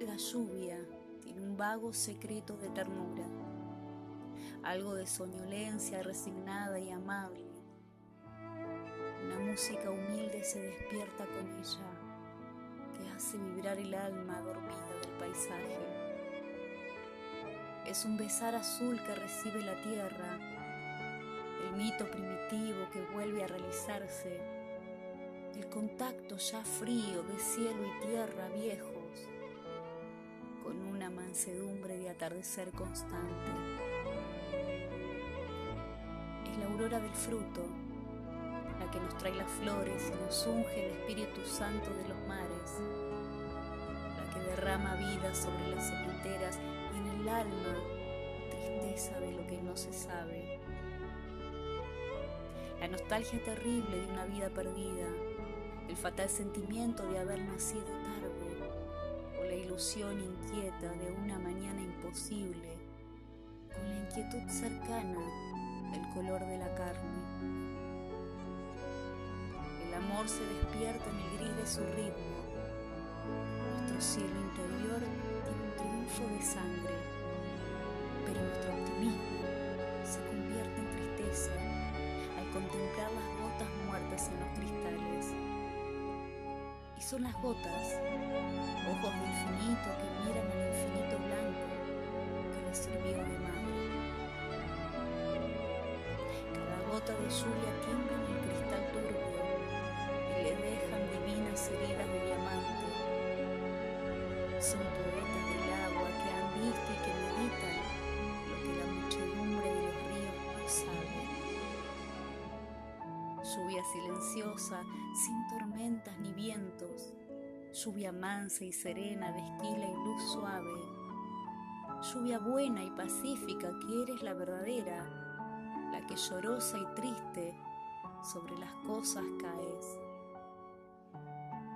La lluvia tiene un vago secreto de ternura, algo de soñolencia resignada y amable. Una música humilde se despierta con ella, que hace vibrar el alma dormida del paisaje. Es un besar azul que recibe la tierra, el mito primitivo que vuelve a realizarse, el contacto ya frío de cielo y tierra viejos, con una mansedumbre de atardecer constante. Es la aurora del fruto, la que nos trae las flores y nos unge el Espíritu Santo de los mares, la que derrama vida sobre las cementeras el alma tristeza de lo que no se sabe. La nostalgia terrible de una vida perdida, el fatal sentimiento de haber nacido tarde, o la ilusión inquieta de una mañana imposible, con la inquietud cercana del color de la carne. El amor se despierta en el gris de su ritmo. Nuestro cielo interior tiene un triunfo de sangre, nuestro optimismo se convierte en tristeza al contemplar las gotas muertas en los cristales. Y son las gotas, ojos de infinito que miran al infinito blanco que les sirvió de madre. Cada gota de lluvia tiembla en el cristal turbio y le dejan divinas heridas de diamante. Son silenciosa, sin tormentas ni vientos, lluvia mansa y serena de esquila y luz suave, lluvia buena y pacífica que eres la verdadera, la que llorosa y triste sobre las cosas caes.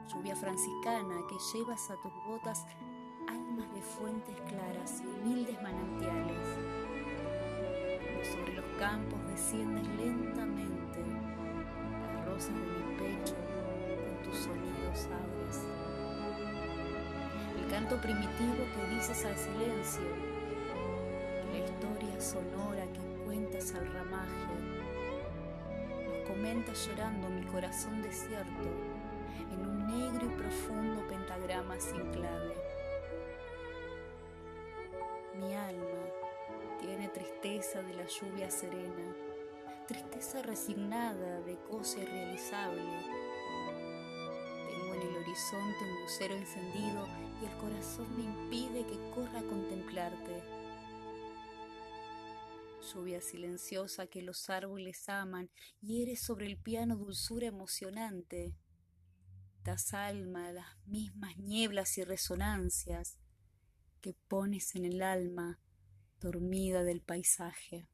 Lluvia franciscana que llevas a tus botas almas de fuentes claras y humildes manantiales. Sobre los campos desciendes lentamente, canto primitivo que dices al silencio, la historia sonora que cuentas al ramaje, nos comenta llorando mi corazón desierto en un negro y profundo pentagrama sin clave. Mi alma tiene tristeza de la lluvia serena, tristeza resignada de cosa irrealizable. Horizonte un lucero encendido y el corazón me impide que corra a contemplarte. Lluvia silenciosa que los árboles aman y eres sobre el piano dulzura emocionante das alma a las mismas nieblas y resonancias que pones en el alma dormida del paisaje.